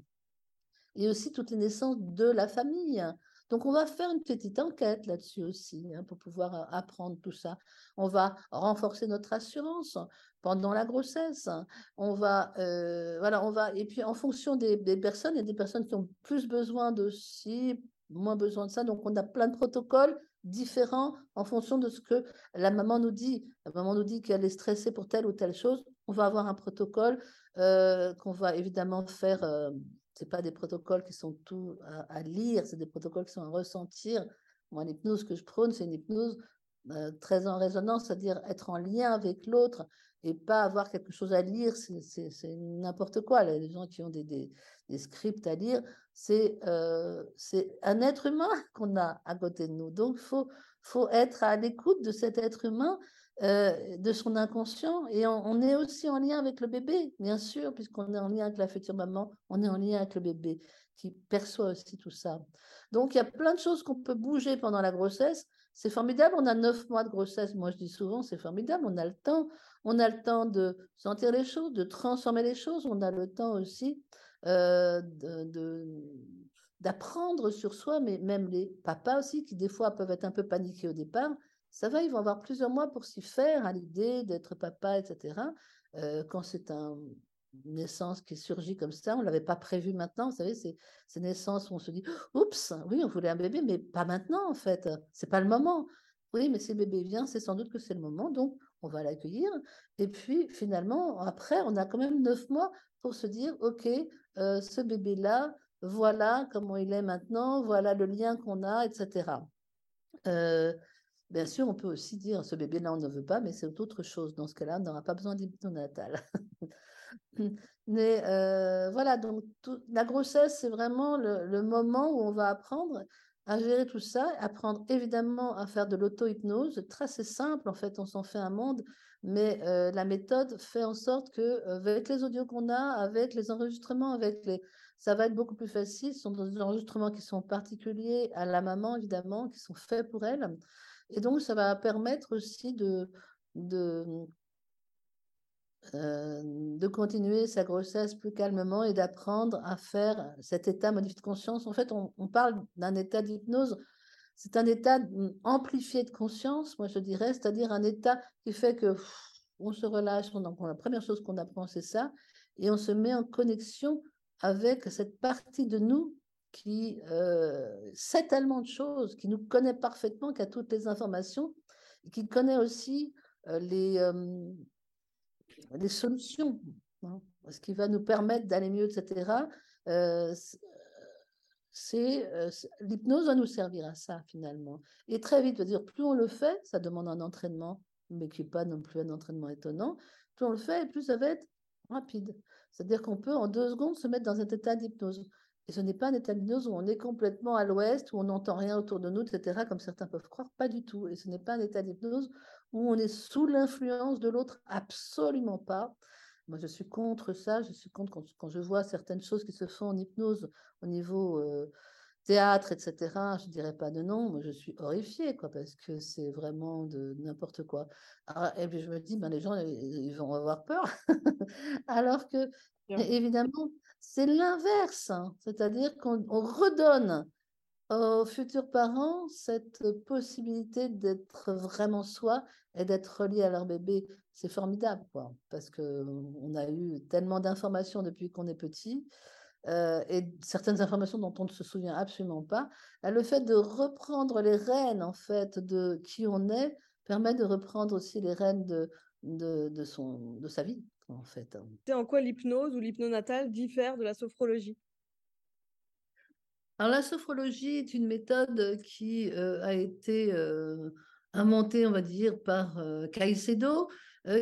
Et aussi toutes les naissances de la famille. Donc, on va faire une petite enquête là-dessus aussi hein, pour pouvoir apprendre tout ça. On va renforcer notre assurance pendant la grossesse. On va, voilà, on va, et puis en fonction des, personnes, il y a des personnes qui ont plus besoin de ci, moins besoin de ça. Donc, on a plein de protocoles différent en fonction de ce que la maman nous dit. La maman nous dit qu'elle est stressée pour telle ou telle chose. On va avoir un protocole qu'on va évidemment faire. Ce pas des protocoles qui sont tout à, lire, c'est des protocoles qui sont à ressentir. Moi, l'hypnose que je prône, c'est une hypnose euh, très en résonance, c'est-à-dire être en lien avec l'autre et pas avoir quelque chose à lire, c'est n'importe quoi. Les gens qui ont des scripts à lire, c'est euh, un être humain (laughs) qu'on a à côté de nous. Donc, il faut, faut être à l'écoute de cet être humain, euh, de son inconscient. Et on, est aussi en lien avec le bébé, bien sûr, puisqu'on est en lien avec la future maman, on est en lien avec le bébé qui perçoit aussi tout ça. Donc, il y a plein de choses qu'on peut bouger pendant la grossesse. C'est formidable, on a neuf mois de grossesse, moi je dis souvent, c'est formidable, on a le temps, on a le temps de sentir les choses, de transformer les choses, on a le temps aussi euh, d'apprendre sur soi, mais même les papas aussi, qui des fois peuvent être un peu paniqués au départ, ça va, ils vont avoir plusieurs mois pour s'y faire à l'idée d'être papa, etc. Euh, quand c'est un, une naissance qui surgit comme ça, on ne l'avait pas prévu maintenant, vous savez, c'est ces naissances où on se dit, oups, oui, on voulait un bébé, mais pas maintenant en fait, c'est pas le moment. Oui, mais si le bébé vient, c'est sans doute que c'est le moment, donc on va l'accueillir. Et puis finalement, après, on a quand même neuf mois pour se dire, OK, euh, ce bébé-là, voilà comment il est maintenant, voilà le lien qu'on a, etc. bien sûr, on peut aussi dire, ce bébé-là, on ne veut pas, mais c'est autre chose. Dans ce cas-là, on n'aura pas besoin natal. (laughs) mais euh, voilà, donc la grossesse, c'est vraiment le, moment où on va apprendre à gérer tout ça, apprendre évidemment à faire de l'auto-hypnose. Très simple, en fait, on s'en fait un monde mais euh, la méthode fait en sorte que euh, avec les audios qu'on a, avec les enregistrements, avec les, ça va être beaucoup plus facile. Ce sont des enregistrements qui sont particuliers à la maman, évidemment, qui sont faits pour elle. Et donc, ça va permettre aussi de, de, euh, de continuer sa grossesse plus calmement et d'apprendre à faire cet état modifié de conscience. En fait, on, on parle d'un état d'hypnose c'est un état amplifié de conscience, moi je dirais, c'est-à-dire un état qui fait que on se relâche. la première chose qu'on apprend, c'est ça, et on se met en connexion avec cette partie de nous qui euh, sait tellement de choses, qui nous connaît parfaitement, qui a toutes les informations, qui connaît aussi euh, les, solutions, hein, ce qui va nous permettre d'aller mieux, etc c'est euh, l'hypnose va nous servir à ça finalement. Et très vite, dire plus on le fait, ça demande un entraînement, mais qui n'est pas non plus un entraînement étonnant. Plus on le fait, plus ça va être rapide. C'est-à-dire qu'on peut en deux secondes se mettre dans un état d'hypnose. Et ce n'est pas un état d'hypnose où on est complètement à l'ouest, où on n'entend rien autour de nous, etc., comme certains peuvent croire. Pas du tout. Et ce n'est pas un état d'hypnose où on est sous l'influence de l'autre, absolument pas. Moi, je suis contre ça. Je suis contre quand, je vois certaines choses qui se font en hypnose au niveau euh, théâtre, etc. Je dirais pas de nom. Moi, je suis horrifiée, quoi, parce que c'est vraiment de n'importe quoi. et puis je me dis, ben, les gens, ils, vont avoir peur. (laughs) Alors que, évidemment, c'est l'inverse. Hein. C'est-à-dire qu'on redonne aux futurs parents cette possibilité d'être vraiment soi et d'être relié à leur bébé. C'est formidable, quoi, parce qu'on a eu tellement d'informations depuis qu'on est petit. Euh, et certaines informations dont on ne se souvient absolument pas, le fait de reprendre les rênes en fait de qui on est permet de reprendre aussi les rênes de, sa vie en fait. C'est en quoi l'hypnose ou l'hypnonatal diffère de la sophrologie? Alors, la sophrologie est une méthode qui euh, a été euh, inventée, on va dire, par euh, Caicedo,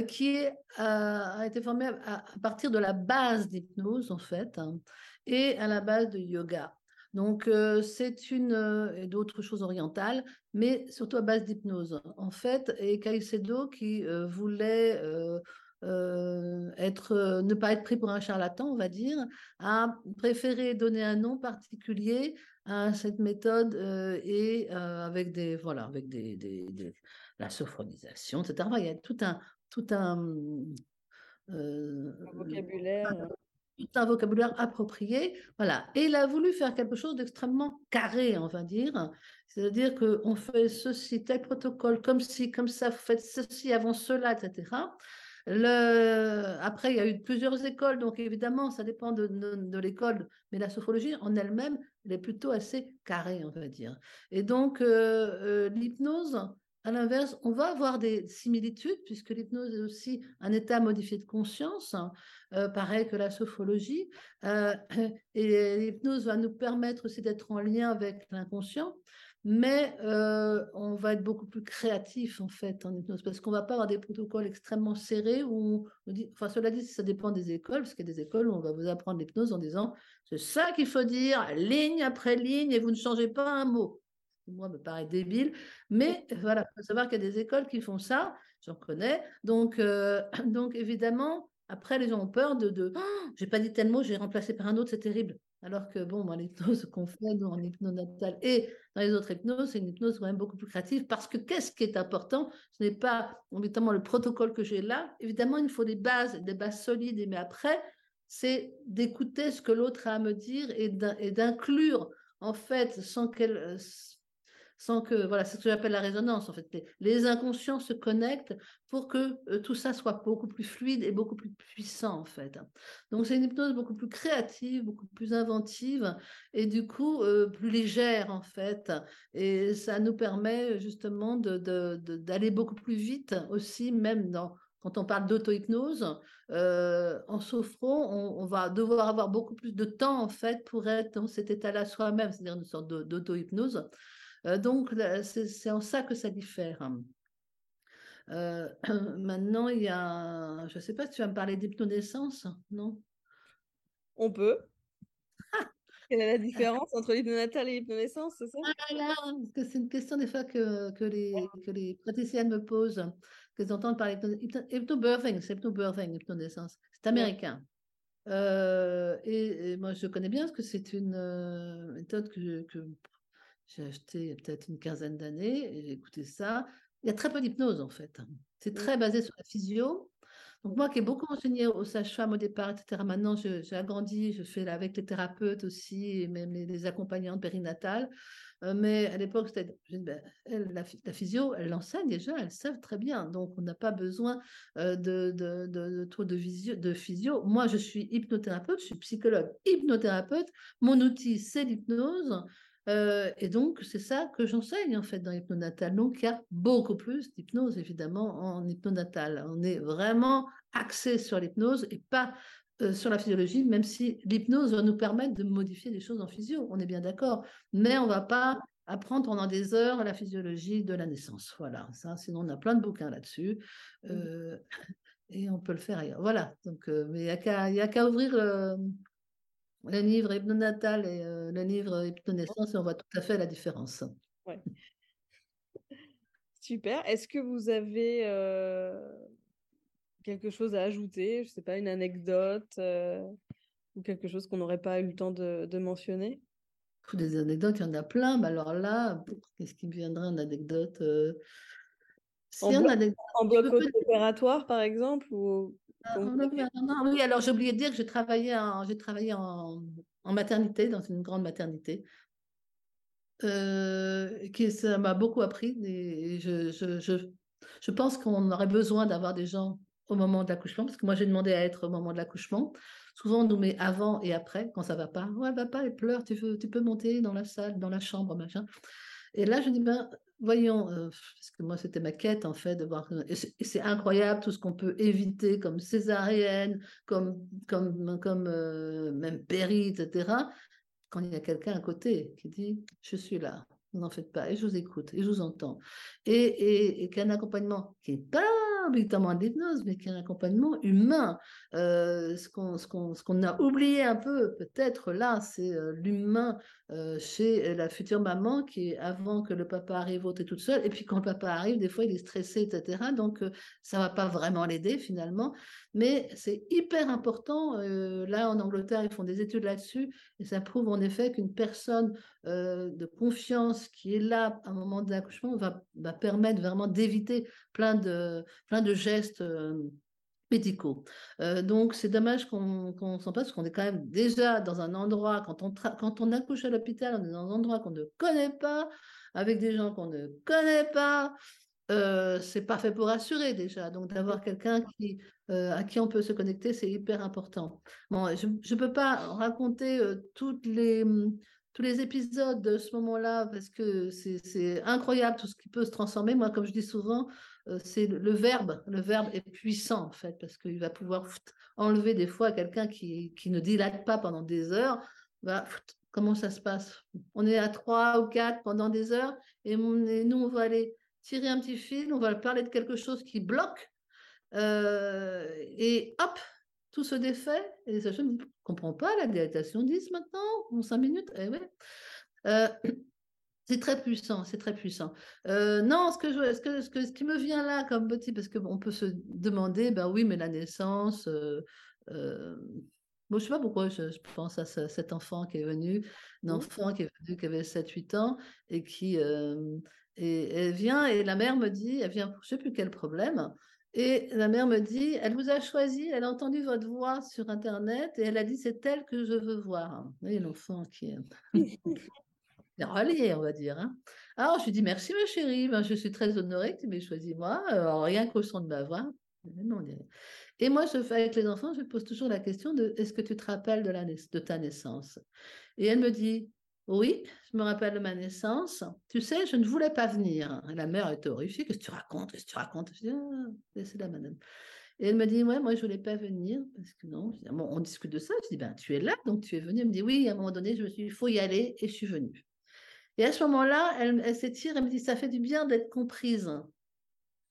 qui a, été formée à, partir de la base d'hypnose, en fait, hein, et à la base de yoga. Donc, c'est une, et d'autres choses orientales, mais surtout à base d'hypnose. En fait, et Caicedo qui voulait euh, être, euh, ne pas être pris pour un charlatan, on va dire, a préféré donner un nom particulier à cette méthode euh, et avec des voilà avec des, des, la sophronisation, etc. Il y a tout un tout un, vocabulaire. Tout un vocabulaire approprié, voilà. Et il a voulu faire quelque chose d'extrêmement carré, on va dire. C'est-à-dire qu'on fait ceci, tel protocole, comme si, comme ça, vous faites ceci avant cela, etc. Après, il y a eu plusieurs écoles, donc évidemment, ça dépend de, l'école, mais la sophrologie en elle-même, elle est plutôt assez carrée, on va dire. Et donc, euh, euh, l'hypnose, à l'inverse, on va avoir des similitudes, puisque l'hypnose est aussi un état modifié de conscience, hein, euh, pareil que la sophrologie. (clears throat) et l'hypnose va nous permettre aussi d'être en lien avec l'inconscient mais euh, on va être beaucoup plus créatif en fait en hypnose parce qu'on va pas avoir des protocoles extrêmement serrés où on dit, enfin cela dit, ça dépend des écoles parce qu'il y a des écoles où on va vous apprendre l'hypnose en disant c'est ça qu'il faut dire ligne après ligne et vous ne changez pas un mot. Moi, me paraît débile, mais voilà, il faut savoir qu'il y a des écoles qui font ça, j'en connais. Donc, euh, donc évidemment, après, les gens ont peur de, de oh, j'ai pas dit tel mot, j'ai remplacé par un autre, c'est terrible. Alors que, bon, dans l'hypnose qu'on fait, nous, en hypnonatal et dans les autres hypnoses, c'est une hypnose quand même beaucoup plus créative parce que qu'est-ce qui est important? Ce n'est pas, évidemment, le protocole que j'ai là. Évidemment, il faut des bases, des bases solides, mais après, c'est d'écouter ce que l'autre a à me dire et d'inclure, en fait, sans qu'elle sans que, voilà, c'est ce que j'appelle la résonance, en fait. Les, inconscients se connectent pour que euh, tout ça soit beaucoup plus fluide et beaucoup plus puissant, en fait. Donc, c'est une hypnose beaucoup plus créative, beaucoup plus inventive et du coup, euh, plus légère, en fait. Et ça nous permet justement d'aller de, beaucoup plus vite aussi, même dans quand on parle d'auto-hypnose, euh, en sophro, on, on, va devoir avoir beaucoup plus de temps en fait pour être dans cet état-là soi-même, c'est-à-dire une sorte d'auto-hypnose. Euh, donc, c'est en ça que ça diffère. Euh, (clears throat) maintenant, il y a, je ne sais pas si tu vas me parler d'hypnonaissance, non? On peut. (laughs) Quelle est la différence entre l'hypnonatal et l'hypnonaissance, c'est ça? Ah parce que c'est une question des fois que, que, les, que les praticiennes me posent, qu'elles entendent parler d'hypnobirthing, c'est hypnobirthing, hypnonaissance. C'est américain. Euh, et, moi, je connais bien parce que c'est une méthode que, que j'ai acheté peut-être une quinzaine d'années et j'ai écouté ça. Il y a très peu d'hypnose en fait. C'est très basé sur la physio. Donc moi qui ai beaucoup enseigné aux sages-femmes au départ, etc., maintenant j'ai agrandi, je fais avec les thérapeutes aussi, et même les, accompagnantes périnatales. Euh, mais à l'époque, c'était ben, la, la, physio, elle l'enseigne déjà, elles savent très bien. Donc on n'a pas besoin euh, de, de, de, de, de, de physio. Moi, je suis hypnothérapeute, je suis psychologue hypnothérapeute. Mon outil, c'est l'hypnose. Euh, et donc, c'est ça que j'enseigne en fait dans l'hypnonatal. Donc, il y a beaucoup plus d'hypnose évidemment en hypnonatal. On est vraiment axé sur l'hypnose et pas euh, sur la physiologie, même si l'hypnose va nous permettre de modifier des choses en physio, on est bien d'accord. Mais on ne va pas apprendre pendant des heures la physiologie de la naissance. Voilà, ça, sinon on a plein de bouquins là-dessus. Mmh. Euh, et on peut le faire ailleurs. Voilà, donc, mais il n'y a qu'à ouvrir le livre hypnonatal et euh, le livre hypnonaissance, on voit tout à fait la différence. Super. Est-ce que vous avez euh, quelque chose à ajouter? Je ne sais pas, une anecdote euh, ou quelque chose qu'on n'aurait pas eu le temps de, mentionner? Des anecdotes, il y en a plein. Mais alors là, qu'est-ce qui me viendrait en anecdote en, bloc, opératoire, par exemple ou... Ah, oui, alors j'ai oublié de dire que j'ai travaillé, en, maternité, dans une grande maternité. Euh, qui, ça m'a beaucoup appris. Et je, pense qu'on aurait besoin d'avoir des gens au moment de l'accouchement, parce que moi j'ai demandé à être au moment de l'accouchement. Souvent on nous met avant et après, quand ça va pas. Ouais, va pas, elle pleure, tu, tu peux monter dans la salle, dans la chambre, machin. Et là, je dis, ben, voyons, euh, parce que moi, c'était ma quête, en fait, de voir. Et c'est incroyable tout ce qu'on peut éviter, comme césarienne, comme, comme, comme euh, même péri, etc., quand il y a quelqu'un à côté qui dit, je suis là, n'en faites pas, et je vous écoute, et je vous entends. Et, et, et qu'un accompagnement qui n'est pas mais un accompagnement humain. Euh, ce qu'on ce a oublié un peu, peut-être là, c'est euh, l'humain euh, chez la future maman qui, avant que le papa arrive, est toute seule. Et puis quand le papa arrive, des fois, il est stressé, etc. Donc, ça va pas vraiment l'aider finalement. Mais c'est hyper important. là, en Angleterre, ils font des études là-dessus et ça prouve en effet qu'une personne de confiance qui est là à un moment de l'accouchement va, permettre vraiment d'éviter plein de, plein de gestes euh, médicaux. Euh, donc, c'est dommage qu'on qu s'en passe, parce qu'on est quand même déjà dans un endroit, quand on accouche à l'hôpital, on est dans un endroit qu'on ne connaît pas, avec des gens qu'on ne connaît pas. Euh, c'est pas fait pour assurer déjà. Donc d'avoir quelqu'un qui, euh, à qui on peut se connecter, c'est hyper important. Bon, je ne peux pas raconter euh, toutes les, tous les épisodes de ce moment-là parce que c'est incroyable tout ce qui peut se transformer. Moi, comme je dis souvent, c'est le, verbe. Le verbe est puissant en fait parce qu'il va pouvoir enlever des fois quelqu'un qui, qui ne dilate pas pendant des heures. Va, comment ça se passe? On est à trois ou quatre pendant des heures et, et nous, on va aller tirer un petit fil, on va parler de quelque chose qui bloque, euh, et hop, tout se défait. Et les sages ne comprends pas la dilatation 10 maintenant, en 5 minutes. Eh ouais. Euh, (clears throat) c'est très puissant, c'est très puissant. Euh, non, ce que, je, ce, que, ce, que, ce qui me vient là comme petit, parce qu'on peut se demander, ben oui, mais la naissance, Bon, je ne sais pas pourquoi je, pense à cet enfant qui est venu, un enfant qui est venu, qui avait 7-8 ans, et qui, et elle vient et la mère me dit, elle vient pour je ne sais plus quel problème, et la mère me dit, elle vous a choisi, elle a entendu votre voix sur Internet et elle a dit, c'est elle que je veux voir. Vous voyez l'enfant qui est (laughs) rallié, on va dire. Hein. Alors je lui dis, merci ma chérie, ben, je suis très honorée que tu m'aies choisi moi, rien qu'au son de ma voix. Et moi, je fais avec les enfants, je pose toujours la question de est-ce que tu te rappelles de, la, de ta naissance? Et elle me dit oui, je me rappelle de ma naissance. Tu sais, je ne voulais pas venir. La mère était horrifiée. Qu'est-ce que tu racontes? Qu'est-ce que tu racontes? Je dis, ah, laissez la madame. Et elle me dit, ouais, moi, je ne voulais pas venir parce que non. bon, on discute de ça. Je dis, ben, tu es là, donc tu es venue. Elle me dit, oui, à un moment donné, je me suis dit, il faut y aller et je suis venue. Et à ce moment-là, elle, elle s'étire, elle me dit, ça fait du bien d'être comprise.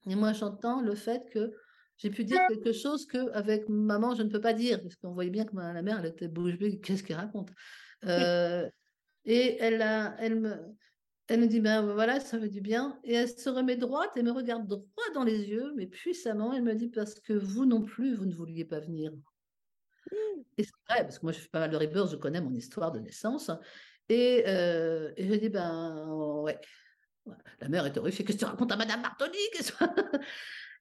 Et moi, j'entends le fait que j'ai pu dire quelque chose qu'avec maman, je ne peux pas dire, parce qu'on voyait bien que ma, la mère, elle était bouche bée, qu'est-ce qu'elle raconte? Euh, et elle, a, elle, me, elle me dit, ben voilà, ça fait du bien. Et elle se remet droite et me regarde droit dans les yeux, mais puissamment. Elle me dit, parce que vous non plus, vous ne vouliez pas venir. Mmh. Et c'est vrai, parce que moi, je fais pas mal de rebirth, je connais mon histoire de naissance. Et, euh, et je dis, ben ouais. La mère est horrifiée. Qu'est-ce que tu racontes à Madame Martoni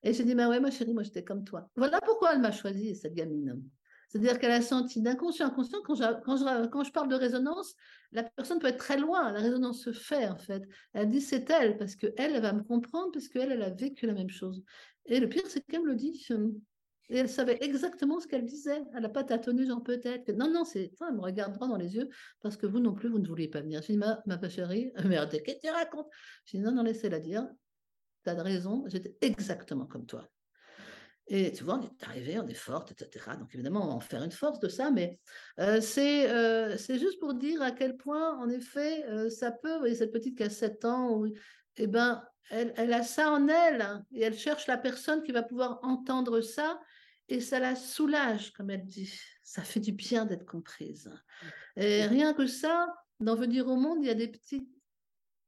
Et je dis, ben ouais, ma chérie, moi, j'étais comme toi. Voilà pourquoi elle m'a choisi, cette gamine. C'est-à-dire qu'elle a senti d'inconscient inconscient, quand je, quand, je, quand je parle de résonance, la personne peut être très loin, la résonance se fait en fait. Elle dit c'est elle, parce qu'elle, elle va me comprendre, parce qu'elle, elle a vécu la même chose. Et le pire, c'est qu'elle me le dit. Et elle savait exactement ce qu'elle disait. Elle n'a pas tâtonné, genre peut-être. Non, non, c'est. elle me regarde droit dans les yeux parce que vous non plus, vous ne vouliez pas venir. Je dis, ma, ma chérie, (laughs) merde, qu'est-ce que tu racontes? Je dis, non, non, laissez-la dire. Tu as raison, j'étais exactement comme toi. Et tu vois, on est arrivé, on est forte, etc. Donc évidemment, on va en faire une force de ça, mais euh, euh, c'est juste pour dire à quel point, en effet, euh, ça peut, vous voyez, cette petite qui a 7 ans, où, eh ben, elle, elle, a ça en elle, hein, et elle cherche la personne qui va pouvoir entendre ça, et ça la soulage, comme elle dit. Ça fait du bien d'être comprise. Et rien que ça, d'en venir au monde, il y a des petites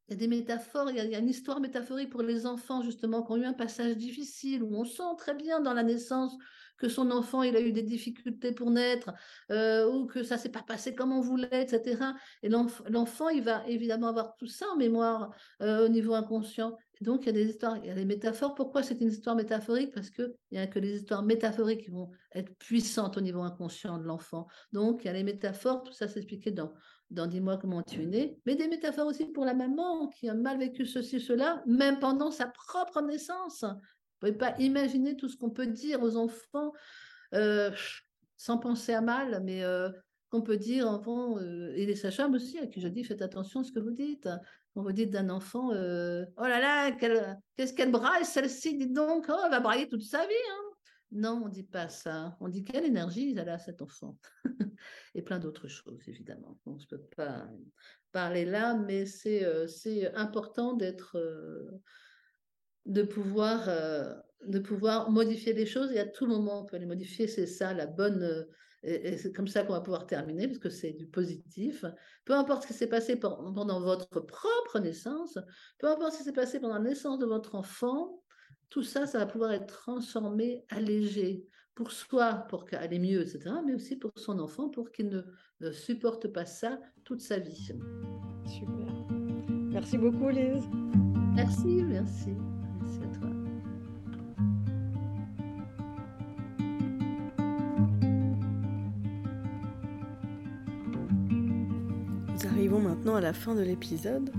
il y a des métaphores, il y a, une histoire métaphorique pour les enfants, justement, qui ont eu un passage difficile, où on sent très bien dans la naissance que son enfant, il a eu des difficultés pour naître, euh, ou que ça s'est pas passé comme on voulait, etc. Et l'enfant, il va évidemment avoir tout ça en mémoire euh, au niveau inconscient. donc, il y a des histoires, il y a des métaphores. Pourquoi c'est une histoire métaphorique? Parce qu'il n'y a que les histoires métaphoriques qui vont être puissantes au niveau inconscient de l'enfant. Donc, il y a les métaphores, tout ça s'expliquait dans, dans Dis-moi comment tu es né, mais des métaphores aussi pour la maman qui a mal vécu ceci, cela, même pendant sa propre naissance. Vous ne pouvez pas imaginer tout ce qu'on peut dire aux enfants euh, sans penser à mal, mais euh, qu'on peut dire, enfant, euh, et les sages aussi, à qui je dis faites attention à ce que vous dites. Quand vous dites d'un enfant, oh là là, qu'est-ce qu'elle braille celle-ci, dites donc, oh, elle va brailler toute sa vie. Hein. Non, on ne dit pas ça. On dit quelle énergie il a cet enfant. (laughs) et plein d'autres choses, évidemment. je ne peux pas parler là, mais c'est euh, important d'être, euh, de, pouvoir, euh, de pouvoir modifier les choses et à tout moment on peut les modifier. C'est ça la bonne. et, c'est comme ça qu'on va pouvoir terminer, parce que c'est du positif. Peu importe ce qui s'est passé pendant votre propre naissance, peu importe ce qui s'est passé pendant la naissance de votre enfant, tout ça, ça va pouvoir être transformé, allégé, pour soi, pour qu'elle mieux, etc., mais aussi pour son enfant, pour qu'il ne, supporte pas ça toute sa vie. Super. Merci beaucoup, Lise. Merci, merci. Merci à toi. Nous arrivons maintenant à la fin de l'épisode.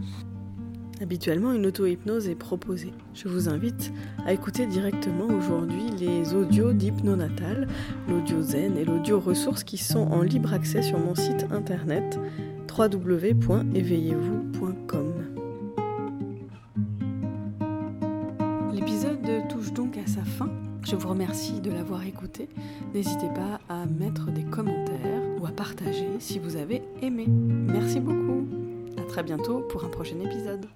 Habituellement, une auto-hypnose est proposée. Je vous invite à écouter directement aujourd'hui les audios d'hypnonatal, l'audio zen et l'audio ressources qui sont en libre accès sur mon site internet www.éveillez-vous.com. L'épisode touche donc à sa fin. Je vous remercie de l'avoir écouté. N'hésitez pas à mettre des commentaires ou à partager si vous avez aimé. Merci beaucoup. Très bientôt pour un prochain épisode.